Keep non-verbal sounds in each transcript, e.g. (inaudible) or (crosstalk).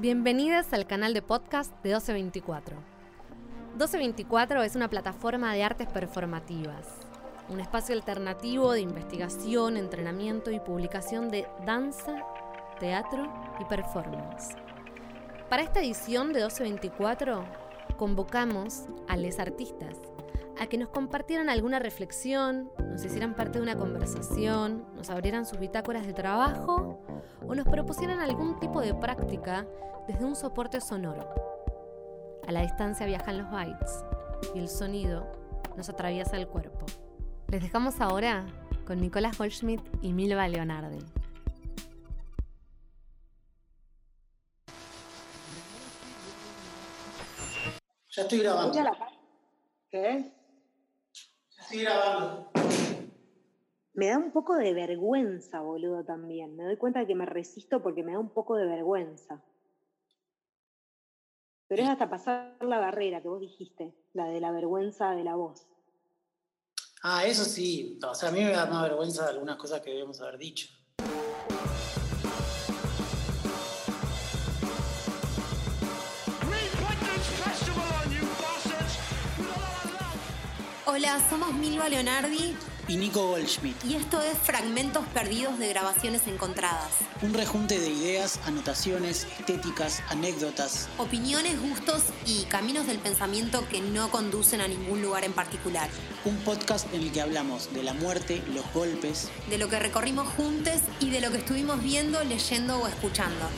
Bienvenidas al canal de podcast de 1224. 1224 es una plataforma de artes performativas, un espacio alternativo de investigación, entrenamiento y publicación de danza, teatro y performance. Para esta edición de 1224 convocamos a les artistas a que nos compartieran alguna reflexión, nos hicieran parte de una conversación, nos abrieran sus bitácoras de trabajo o nos propusieran algún tipo de práctica desde un soporte sonoro. A la distancia viajan los bytes y el sonido nos atraviesa el cuerpo. Les dejamos ahora con Nicolás Goldschmidt y Milva Leonardi. Ya estoy grabando. ¿Qué? Ya estoy grabando. Me da un poco de vergüenza, boludo, también. Me doy cuenta de que me resisto porque me da un poco de vergüenza. Pero es hasta pasar la barrera que vos dijiste, la de la vergüenza de la voz. Ah, eso sí. O sea, a mí me da más vergüenza de algunas cosas que debemos haber dicho. Hola, somos Milva Leonardi Y Nico Goldschmidt. y esto es Fragmentos Perdidos de Grabaciones Encontradas. Un rejunte de ideas, anotaciones, estéticas, anécdotas. Opiniones, gustos y caminos del pensamiento que no conducen a ningún lugar en particular. Un podcast en el que hablamos de la muerte, los golpes, De lo que recorrimos juntos y de lo que estuvimos viendo, leyendo o escuchando.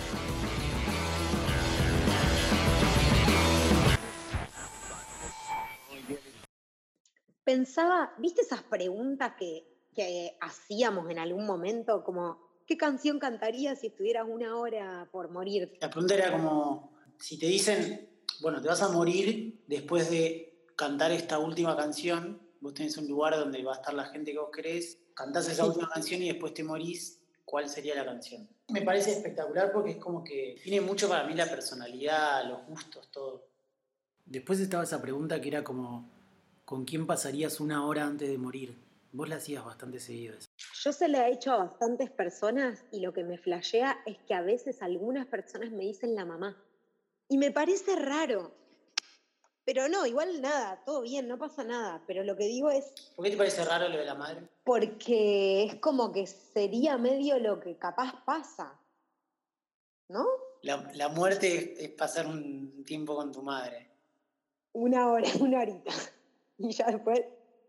Pensaba, ¿viste esas preguntas que, que hacíamos en algún momento? Como, ¿qué canción cantarías si estuvieras una hora por morir? La pregunta era como, si te dicen, bueno, te vas a morir después de cantar esta última canción, vos tenés un lugar donde va a estar la gente que vos querés, cantás esa última canción y después te morís, ¿cuál sería la canción? Me parece espectacular porque es como que tiene mucho para mí la personalidad, los gustos, todo. Después estaba esa pregunta que era como, ¿con quién pasarías una hora antes de morir? Vos la hacías bastante seguido. Yo se la he hecho a bastantes personas y lo que me flashea es que a veces algunas personas me dicen la mamá. Y me parece raro. Pero no, igual nada, todo bien, no pasa nada. Pero lo que digo es ¿Por qué te parece raro lo de la madre? porque es como que sería medio lo que capaz pasa. ¿No? La, la muerte es, es pasar un tiempo con tu madre. Una hora, (laughs) una horita. (laughs) Y ya después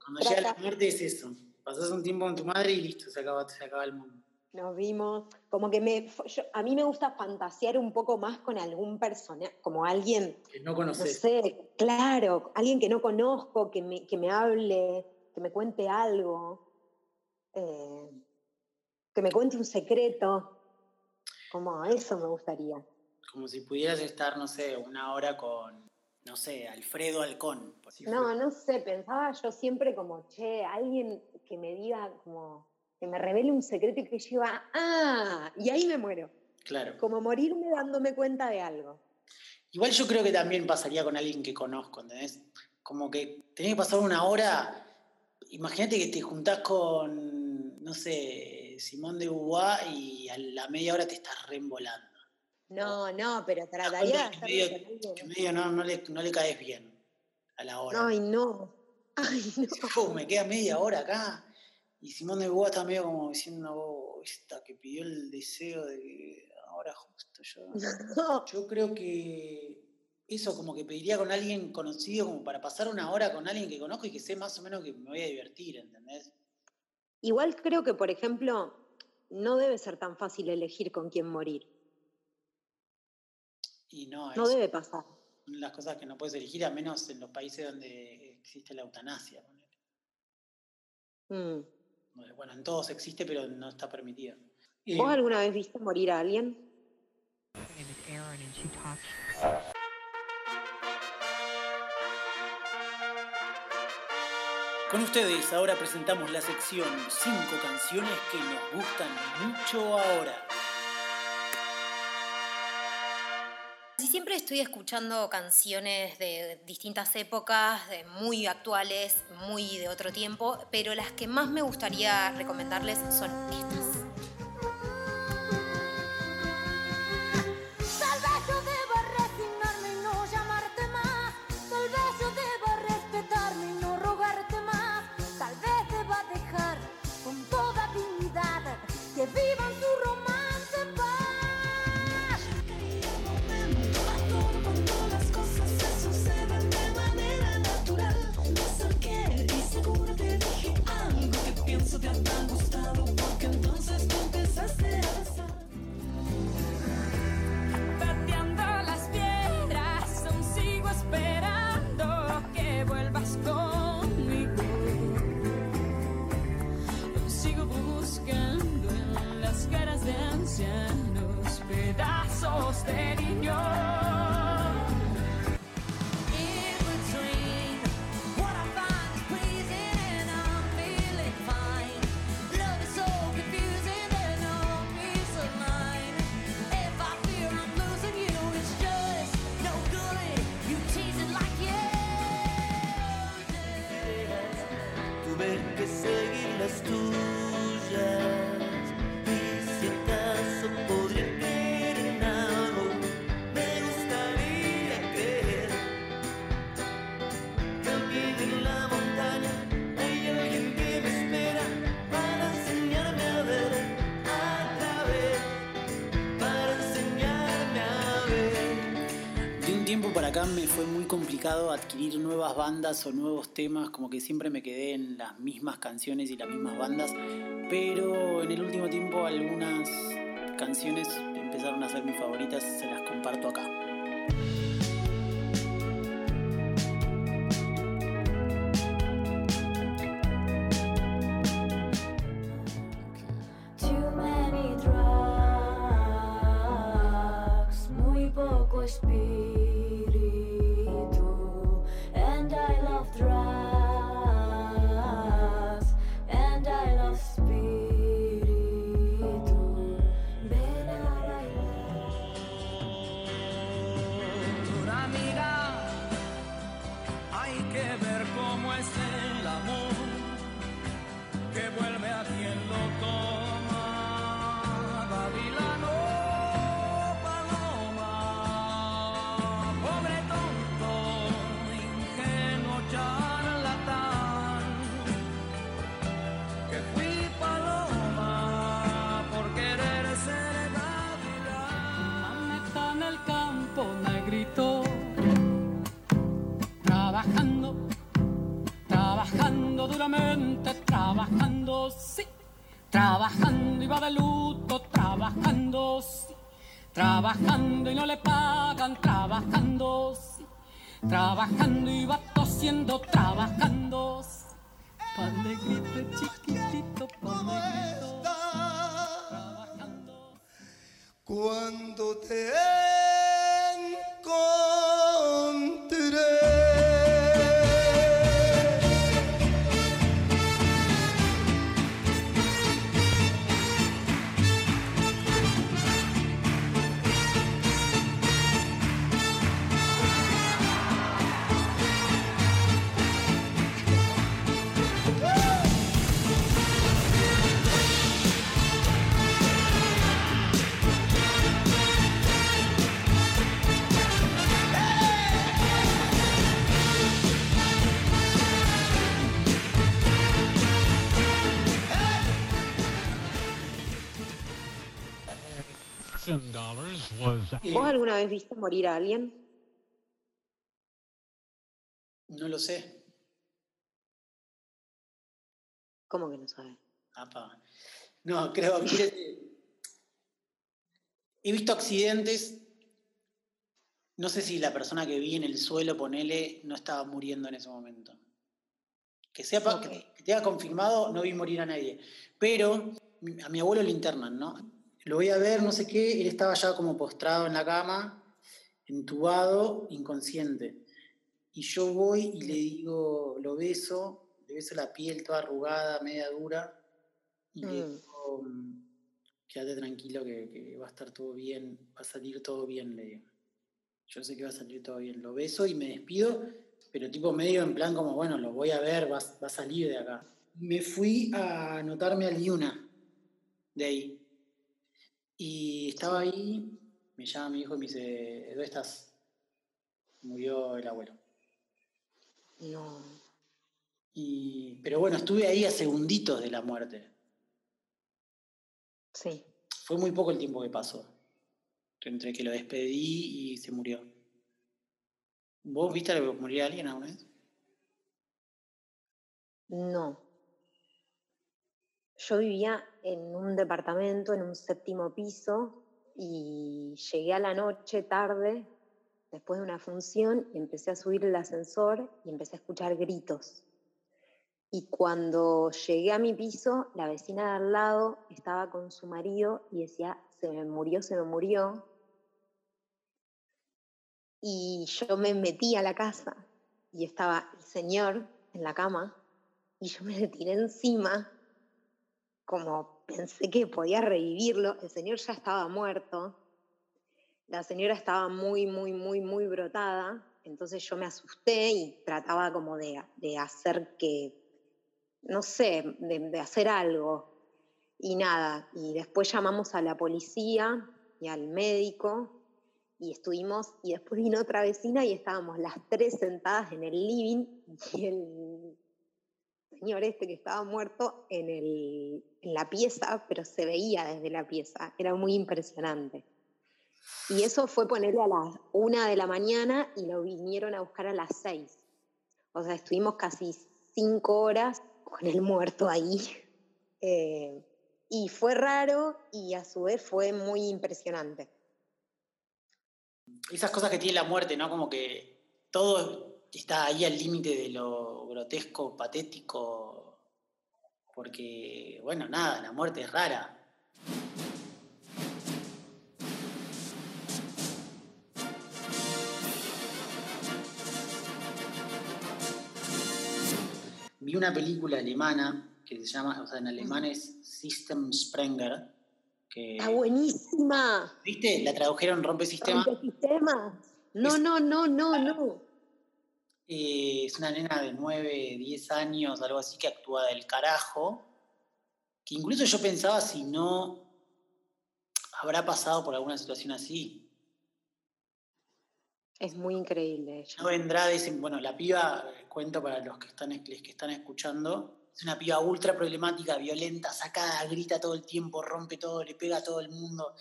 Cuando llega la muerte es eso. Pasás un tiempo con tu madre y listo, se acaba, se acaba el mundo. nos vimos. Como que me, yo- a mí me gusta fantasear un poco más con algún personaje, como alguien Que no No conoces. sé, claro, alguien que no conozco, que me, que me hable, que me cuente algo, eh, que me cuente un secreto, como eso me gustaría. Como si pudieras estar, no sé, una hora con, no sé, Alfredo Halcón. si No, no sé, pensaba yo siempre como, che, alguien que me diga, como, que me revele un secreto y que yo iba, ah, y ahí me muero, Claro. como morirme dándome cuenta de algo. Igual yo creo que también pasaría con alguien que conozco, ¿entendés? Como que tenés que pasar una hora. Imagínate que te juntás con, no sé, Simón de Beauvoir y a la media hora te estás reembolando. No, no, pero trataría de medio, no, no, le, no le caes bien a la hora. Ay, no. (laughs) Ay, (laughs) no. Me queda media hora acá. Y Simón de Beauvoir está medio como diciendo, "Oh, esta que pidió el deseo de que ahora justo yo. (laughs) No. Yo creo que eso como que pediría con alguien conocido como para pasar una hora con alguien que conozco y que sé más o menos que me voy a divertir, ¿entendés? Igual creo que, por ejemplo, no debe ser tan fácil elegir con quién morir. Y no, debe pasar. las cosas que no puedes elegir, a menos en los países donde existe la eutanasia. Mm. Bueno, en todos existe, pero no está permitido. Eh, ¿Vos alguna vez viste morir a alguien? Con ustedes ahora presentamos la sección 5 canciones que nos gustan mucho ahora. Siempre estoy escuchando canciones de distintas épocas, de muy actuales, muy de otro tiempo, pero las que más me gustaría recomendarles son estas. Acá me fue muy complicado adquirir nuevas bandas o nuevos temas, como que siempre me quedé en las mismas canciones y las mismas bandas, pero en el último tiempo algunas canciones empezaron a ser mis favoritas, se las comparto acá. Sí. Trabajando y va de luto, trabajando, sí. Trabajando y no le pagan, trabajando, sí. Trabajando y va tosiendo, trabajando, sí. Pa' negrito chiquitito, pa' negrito. Trabajando. Cuando te ¿Vos alguna vez viste morir a alguien? No lo sé. ¿Cómo que no sabes? Apa. No, creo que he visto accidentes. No sé si la persona que vi en el suelo, ponele, no estaba muriendo en ese momento. Que sepa, Ok. que, que te haya confirmado, no vi morir a nadie. Pero a mi abuelo lo internan, ¿no? Lo voy a ver, no sé qué, él estaba ya como postrado en la cama, entubado, inconsciente. Y yo voy y le digo, lo beso, le beso la piel toda arrugada, media dura, y le Mm. digo, quédate tranquilo que, que va a estar todo bien, va a salir todo bien, le digo. Yo sé que va a salir todo bien. Lo beso y me despido, pero tipo medio en plan como, bueno, lo voy a ver, va, a- va a salir de acá. Me fui a anotarme al Yuna, de ahí. Y estaba ahí, me llama mi hijo y me dice, ¿dónde estás? Murió el abuelo. No. Y, pero bueno, estuve ahí a segunditos de la muerte. Sí. Fue muy poco el tiempo que pasó. Entre que lo despedí y se murió. ¿Vos viste morir a alguien alguna vez? No. Yo vivía en un departamento, en un séptimo piso, y llegué a la noche tarde, después de una función, y empecé a subir el ascensor y empecé a escuchar gritos. Y cuando llegué a mi piso, la vecina de al lado estaba con su marido y decía, se me murió, se me murió. Y yo me metí a la casa y estaba el señor en la cama y yo me tiré encima, como pensé que podía revivirlo. El señor ya estaba muerto, la señora estaba muy, muy, muy, muy brotada, entonces yo me asusté y trataba como de, de hacer que, no sé, de, de hacer algo. Y nada, y después llamamos a la policía y al médico y estuvimos, y después vino otra vecina y estábamos las tres sentadas en el living y el señor este que estaba muerto en, el, en la pieza, pero se veía desde la pieza, era muy impresionante. Y eso fue ponerle a las una de la mañana y lo vinieron a buscar a las seis. O sea, estuvimos casi cinco horas con el muerto ahí. (laughs) Eh, y fue raro y a su vez fue muy impresionante. Esas cosas que tiene la muerte, ¿no? Como que todo está ahí al límite de lo grotesco, patético, porque, bueno, nada, la muerte es rara. Vi una película alemana que se llama, o sea, en alemán es System Sprenger, que, Está buenísima. ¿viste? La tradujeron Rompe Sistema. Sistemas. No, Es- no, no, no, no. Eh, es una nena de 9, 10 años, algo así, que actúa del carajo. Que incluso yo pensaba si no habrá pasado por alguna situación así. Es muy increíble ella. No vendrá ese. Bueno, la piba, cuento para los que están, los que están escuchando, es una piba ultra problemática, violenta, sacada, grita todo el tiempo, rompe todo, le pega a todo el mundo.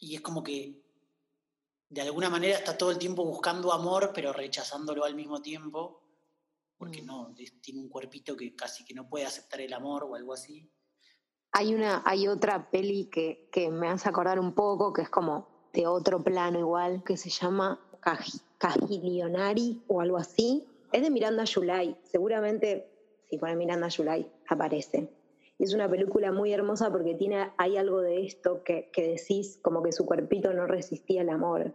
Y es como que de alguna manera está todo el tiempo buscando amor, pero rechazándolo al mismo tiempo, porque Mm. no, tiene un cuerpito que casi que no puede aceptar el amor o algo así. Hay una, hay otra peli que, que me hace acordar un poco, que es como de otro plano igual, que se llama Caji- Cajilionari o algo así. Es de Miranda July. Seguramente si pone Miranda July aparece. Y es una película muy hermosa porque tiene, hay algo de esto que, que decís como que su cuerpito no resistía el amor.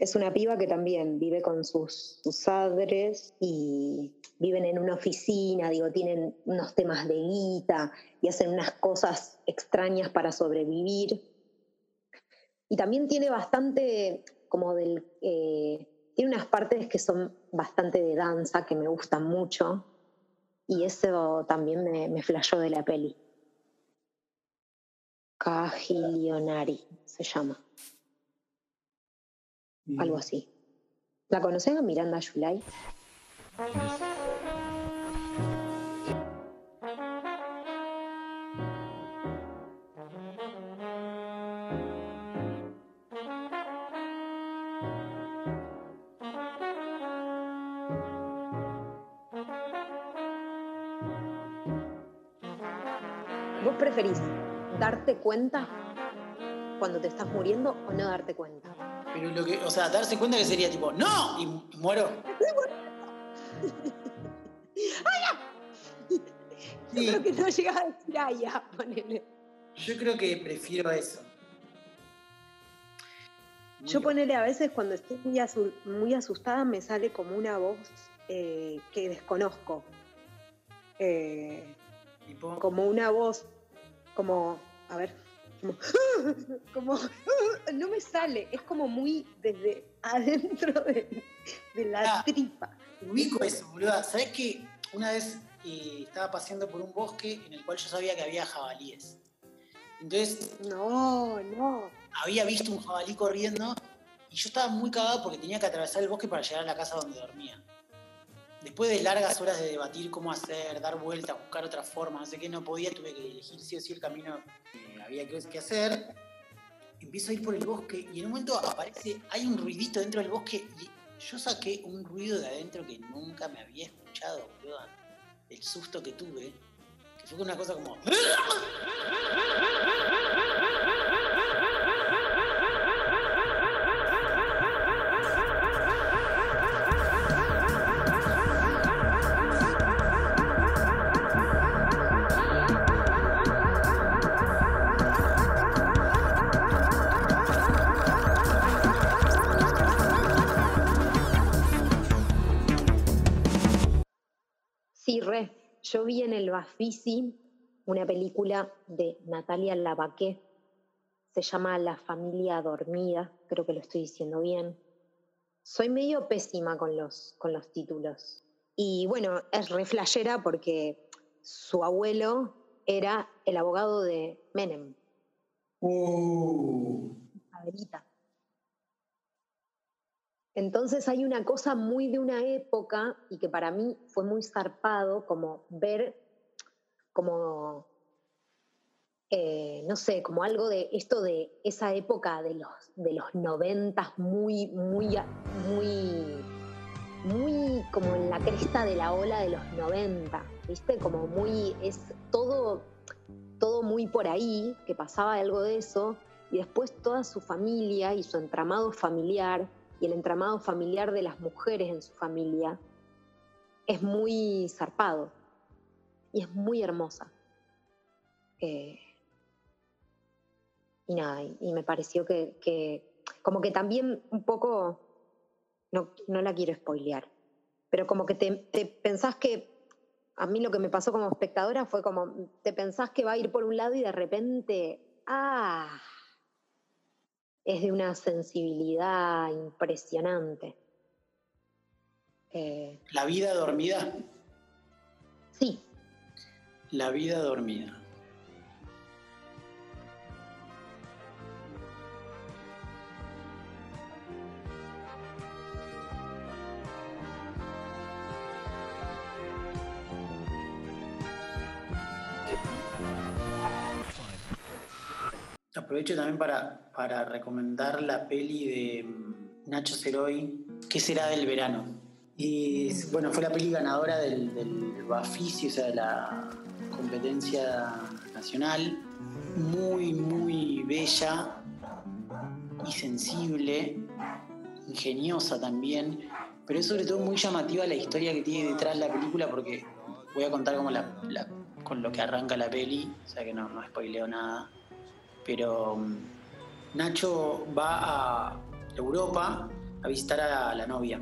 Es una piba que también vive con sus, padres y viven en una oficina, digo, tienen unos temas de guita y hacen unas cosas extrañas para sobrevivir. Y también tiene bastante como del... eh, tiene unas partes que son bastante de danza, que me gustan mucho. Y eso también me, me flashó de la peli. Cajilionari se llama, algo así. ¿La conocen a Miranda July? ¿Vos preferís darte cuenta cuando te estás muriendo o no darte cuenta? Pero lo que, o sea, darse cuenta que sería tipo, ¡No! Y mu- muero. (laughs) Yo creo que no llegas a decir allá, ponele. Yo creo que prefiero eso. Yo ponele a veces cuando estoy muy, asu- muy asustada me sale como una voz eh, que desconozco. Eh, Tipo, como una voz, como, a ver, como, (laughs) como, (laughs) no me sale, es como muy desde adentro de, de la Ah. tripa. ubico eso, boluda. ¿Sabés que una vez eh, estaba paseando por un bosque en el cual yo sabía que había jabalíes? Entonces No, no. había visto un jabalí corriendo y yo estaba muy cagado porque tenía que atravesar el bosque para llegar a la casa donde dormía. Después de largas horas de debatir cómo hacer, dar vueltas, buscar otra forma, no sé qué, no podía, tuve que elegir sí o sí el camino que había que, que hacer. Empiezo a ir por el bosque y en un momento aparece, hay un ruidito dentro del bosque y yo saqué un ruido de adentro que nunca me había escuchado, boludo. El susto que tuve, que fue una cosa como... Yo vi en el Bafisi una película de Natalia Lavaqué. Se llama La familia dormida. Creo que lo estoy diciendo bien. Soy medio pésima con los, con los títulos. Y bueno, es re flashera porque su abuelo era el abogado de Menem, Adelita. Entonces hay una cosa muy de una época y que para mí fue muy zarpado como ver como eh, no sé, como algo de esto de esa época de los, de los noventas muy, muy, muy, muy como en la cresta de la ola de los 90, ¿viste? Como muy, es todo, todo muy por ahí, que pasaba algo de eso, y después toda su familia y su entramado familiar, y el entramado familiar de las mujeres en su familia, es muy zarpado y es muy hermosa. Eh, y nada, y, me pareció que, que como que también un poco, no, no la quiero spoilear, pero como que te, te pensás que, a mí lo que me pasó como espectadora fue como, te pensás que va a ir por un lado y de repente, ah, es de una sensibilidad impresionante. Eh, La vida dormida. sí, La vida dormida. Aprovecho también para, para recomendar la peli de mm, Nacho Ceroy, ¿Qué será del verano? Y bueno, fue la peli ganadora del, del o sea, de la competencia nacional. Muy, muy bella y sensible, ingeniosa también, pero es sobre todo muy llamativa la historia que tiene detrás la película porque voy a contar como la- con lo que arranca la peli, o sea que no, no spoileo nada. Pero mm, Nacho va a Europa a visitar a la novia,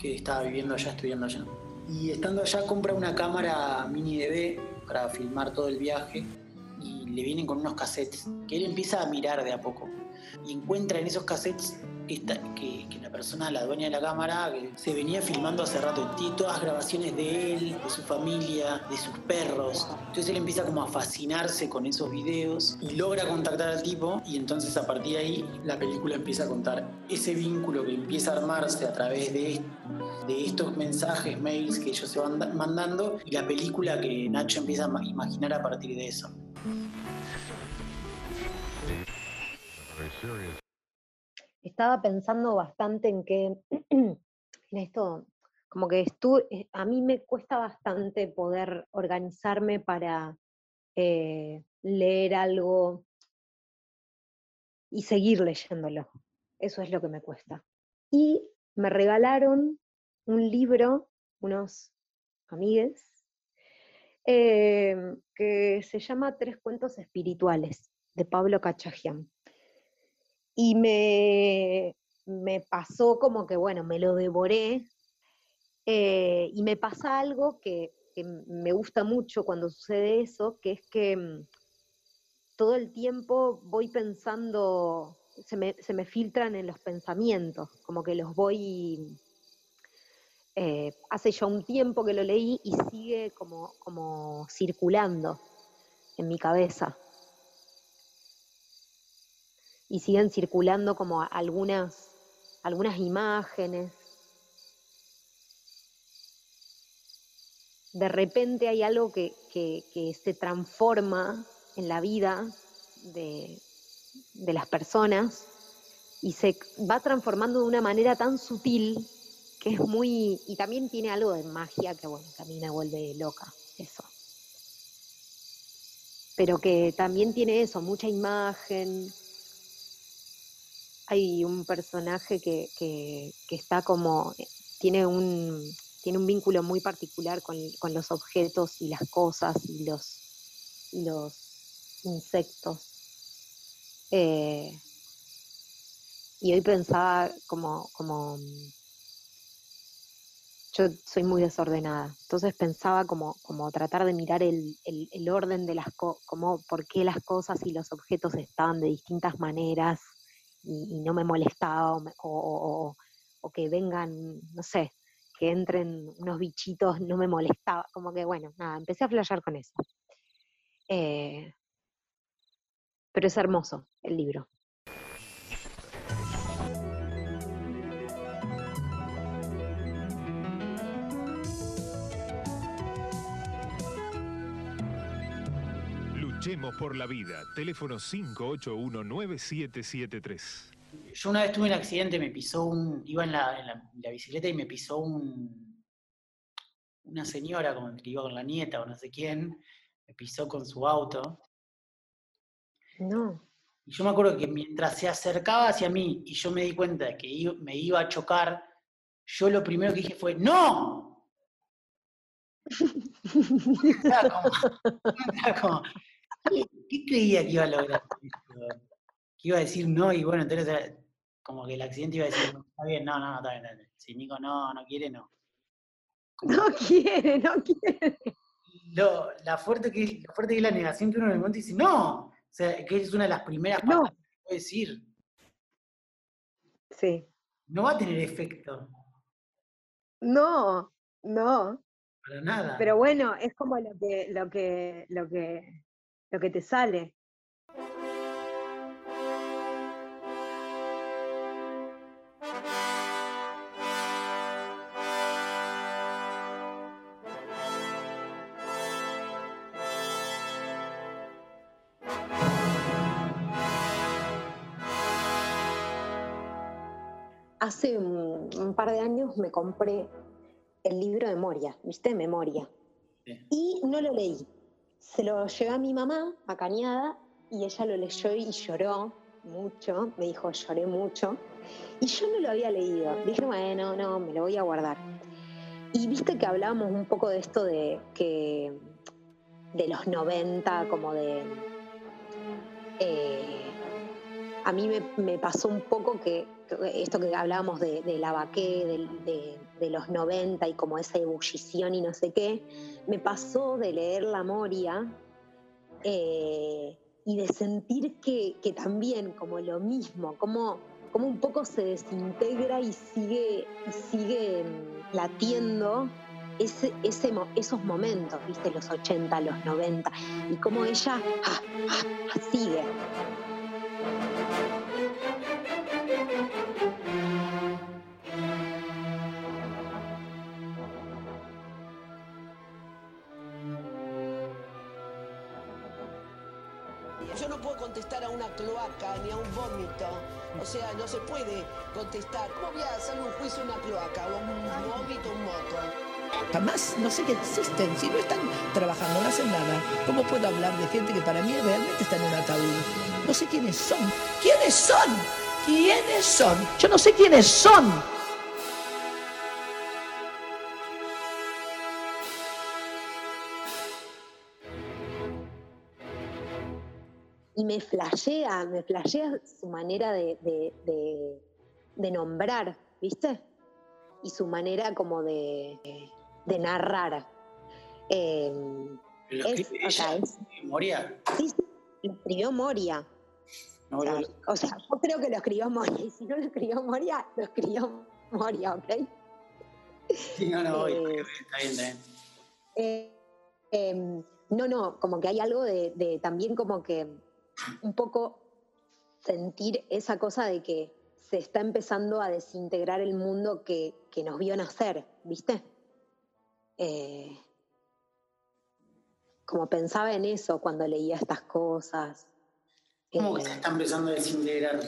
que estaba viviendo allá, estudiando allá. Y estando allá compra una cámara mini DV para filmar todo el viaje y le vienen con unos cassettes que él empieza a mirar de a poco y encuentra en esos cassettes que, la persona, la dueña de la cámara, se venía filmando hace rato, tiene todas grabaciones de él, de su familia, de sus perros. Entonces él empieza como a fascinarse con esos videos y logra contactar al tipo y entonces a partir de ahí la película empieza a contar ese vínculo que empieza a armarse a través de, de estos mensajes, mails que ellos se van da- mandando y la película que Nacho empieza a ma- imaginar a partir de eso. Estaba pensando bastante en que (clears throat) en esto, como que estu- eh, a mí me cuesta bastante poder organizarme para eh, leer algo y seguir leyéndolo. Eso es lo que me cuesta. Y me regalaron un libro, unos amigues, eh, que se llama Tres cuentos espirituales, de Pablo Cachajian. Y me, me pasó como que, bueno, me lo devoré. eh, y me pasa algo que, me gusta mucho cuando sucede eso, que es que mm, todo el tiempo voy pensando, se me, se me filtran en los pensamientos, como que los voy... eh, hace ya un tiempo que lo leí y sigue como, como circulando en mi cabeza y siguen circulando como algunas, algunas imágenes. De repente hay algo que, que- se transforma en la vida de, de las personas y se va transformando de una manera tan sutil que es muy... y también tiene algo de magia que, bueno, que a mí me vuelve loca, eso. Pero que también tiene eso, mucha imagen, hay un personaje que, que- está como, eh, tiene un, tiene un vínculo muy particular con, con los objetos y las cosas y los, y los insectos. Eh, y hoy pensaba como, como, yo soy muy desordenada, entonces pensaba como, como tratar de mirar el, el- el orden de las cosas, como por qué las cosas y los objetos estaban de distintas maneras y, no me molestaba o- o que vengan, no sé, que entren unos bichitos, no me molestaba, como que bueno, nada, empecé a flashear con eso. Eh, pero es hermoso el libro. Luchemos por la vida. Teléfono 581-9773. Yo una vez tuve un accidente, me pisó un. iba en la, en la- en la bicicleta y me pisó un. una señora como que iba con la nieta o no sé quién, me pisó con su auto. No. Y yo me acuerdo que mientras se acercaba hacia mí y yo me di cuenta de que i- me iba a chocar, yo lo primero que dije fue, ¡No! (laughs) Estaba como- (laughs) estaba como, ¿qué, qué creía que iba a lograr? Que iba a decir no y bueno, entonces eh, como que el accidente iba a decir, está bien, no, no, no, está bien. Si Nico no, no quiere, no. (laughs) No quiere, no quiere. Lo, la fuerte que, lo fuerte que es la negación que uno en el momento dice, no. O sea, que es una de las primeras palabras que puede decir. Sí. No va a tener efecto, No, no. para nada. Pero bueno, es como lo que, lo que, lo que, lo que te sale. Hace un, un par de años me compré el libro de Moria, ¿viste? Memoria. Y no lo leí. Se lo llevé a mi mamá, a Cañada, y ella lo leyó y lloró mucho. Me dijo, lloré mucho. Y yo no lo había leído. Dije, bueno, no, me lo voy a guardar. Y viste que hablábamos un poco de esto de que de los 90, como de. eh, a mí me, pasó un poco que, esto que hablábamos de, la vaqué, de, los 90 y como esa ebullición y no sé qué, me pasó de leer La Moria eh, y de sentir que, también como lo mismo, como, como un poco se desintegra y sigue, y sigue mm, latiendo ese, esos momentos, viste, los 80, los 90, y como ella ah, ah, ah, sigue. Cloaca ni a un vómito. O sea, no se puede contestar. ¿Cómo voy a hacer un juicio a una cloaca o un vómito, un moco? Jamás, no sé que existen. Si no están trabajando, no hacen nada. ¿Cómo puedo hablar de gente que para mí realmente está en un ataúd? No sé quiénes son. ¿Quiénes son? ¿Quiénes son? Yo no sé quiénes son. Y me flashea, me flashea su manera de, de- de- de nombrar, ¿viste? Y su manera como de, de narrar. Eh, Pero o sea, es- Moria. sí, sí, lo escribió Moria. No, O sea, lo- o sea, yo creo que lo escribió Moria, y si no lo escribió Moria, lo escribió Moria, ¿ok? Sí, no, no, voy, Eh, está bien, está bien. Eh, em, no, no, como que hay algo de, de también como que un poco sentir esa cosa de que se está empezando a desintegrar el mundo que, que nos vio nacer, ¿viste? Eh, como pensaba en eso cuando leía estas cosas. ¿Cómo que Eh, se está empezando a desintegrar?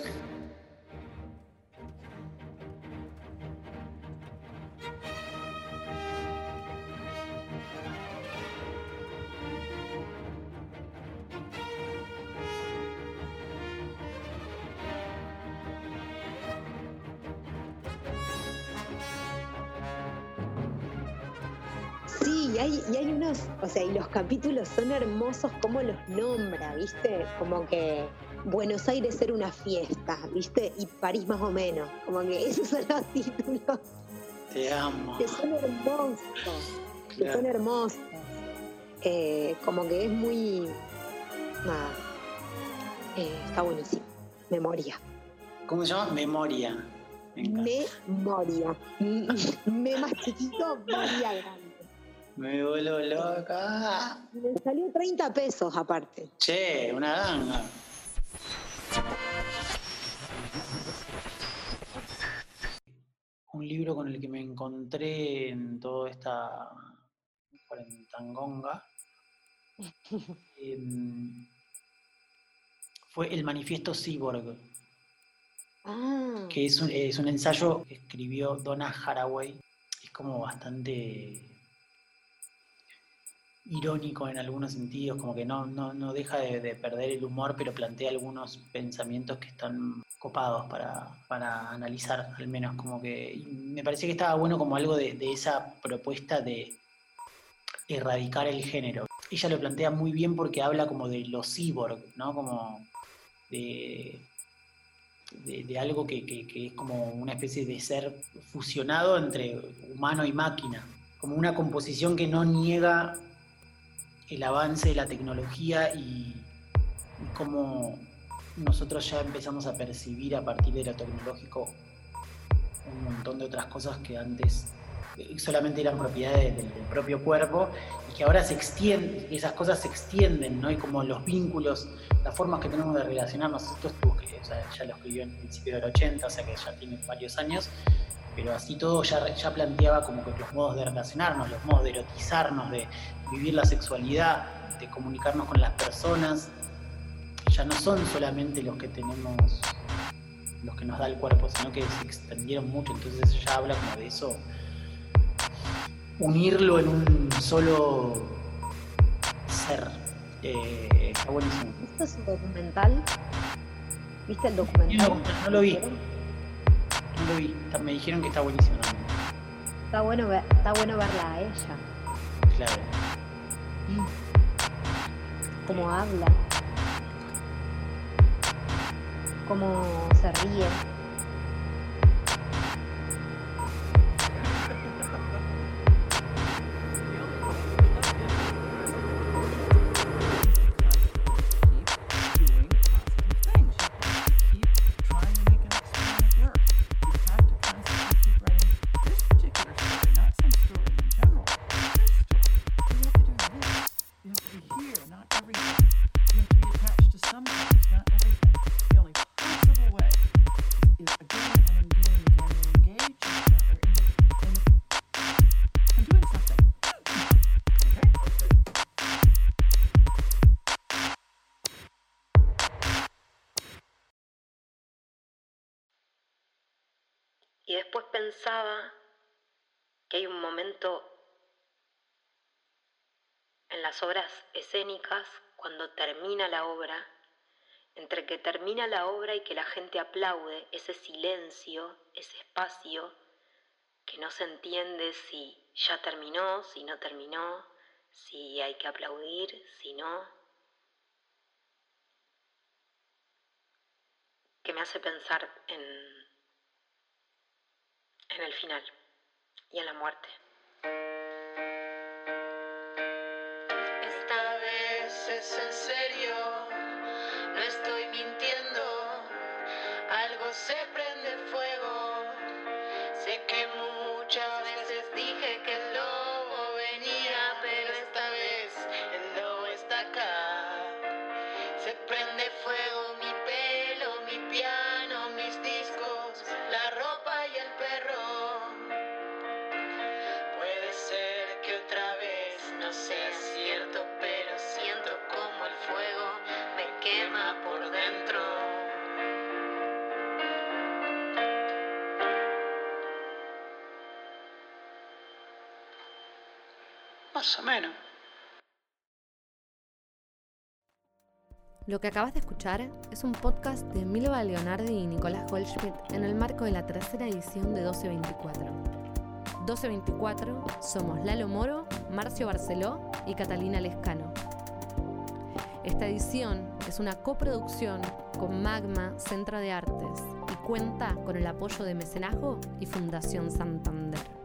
Hay, y hay unos, o sea, y los capítulos son hermosos como los nombra, ¿viste? Como que Buenos Aires era una fiesta, ¿viste? Y París más o menos. Como que esos son los títulos Te amo. que son hermosos, que Claro. son hermosos. Eh, como que es muy. Nada. Eh, está buenísimo. Memoria. ¿Cómo se llama? Memoria. Memoria. (laughs) Me más chiquito, Moria grande. Me vuelvo loca. Me salió 30 pesos aparte. Che, una ganga. Un libro con el que me encontré en toda esta cuarentangonga (laughs) Em, fue el manifiesto Cyborg, Ah, que es un, es un ensayo que escribió Donna Haraway. Es como bastante irónico en algunos sentidos, como que no, no, no deja de, de perder el humor, pero plantea algunos pensamientos que están copados para, para analizar, al menos como que me parecía que estaba bueno como algo de, esa propuesta de erradicar el género. Ella lo plantea muy bien porque habla como de los cyborg, ¿no? Como de, de, algo que- que es como una especie de ser fusionado entre humano y máquina, como una composición que no niega el avance de la tecnología y, y cómo nosotros ya empezamos a percibir a partir de lo tecnológico un montón de otras cosas que antes eh, solamente eran propiedades del, del propio cuerpo y que ahora se extienden, esas cosas se extienden, ¿no? Y como los vínculos, las formas que tenemos de relacionarnos, esto estuvo que, o sea, ya lo escribió en principio del 80, o sea que ya tiene varios años, pero así todo ya, ya planteaba como que los modos de relacionarnos, los modos de erotizarnos, de vivir la sexualidad, de comunicarnos con las personas, ya no son solamente los que tenemos, los que nos da el cuerpo, sino que se extendieron mucho, entonces ella habla como de eso, unirlo en un solo ser. Eh, está buenísimo. ¿Esto es un documental? ¿Viste el No, documental? no lo vi, no lo vi, me dijeron que está buenísimo también, Está bueno, ver- está bueno verla a ella, claro. cómo habla, cómo se ríe. Y después pensaba que hay un momento en las obras escénicas, cuando termina la obra, entre que termina la obra y que la gente aplaude, ese silencio, ese espacio, que no se entiende si ya terminó, si no terminó, si hay que aplaudir, si no, que me hace pensar en, en el final y en la muerte. Esta vez es en serio, no estoy mintiendo, algo se prende fuego. O menos. Lo que acabas de escuchar es un podcast de Milva Leonardi y Nicolás Goldschmidt en el marco de la tercera edición de 1224. 1224 somos Lalo Moro, Marcio Barceló y Catalina Lescano. Esta edición es una coproducción con Magma Centro de Artes y cuenta con el apoyo de Mecenazgo y Fundación Santander.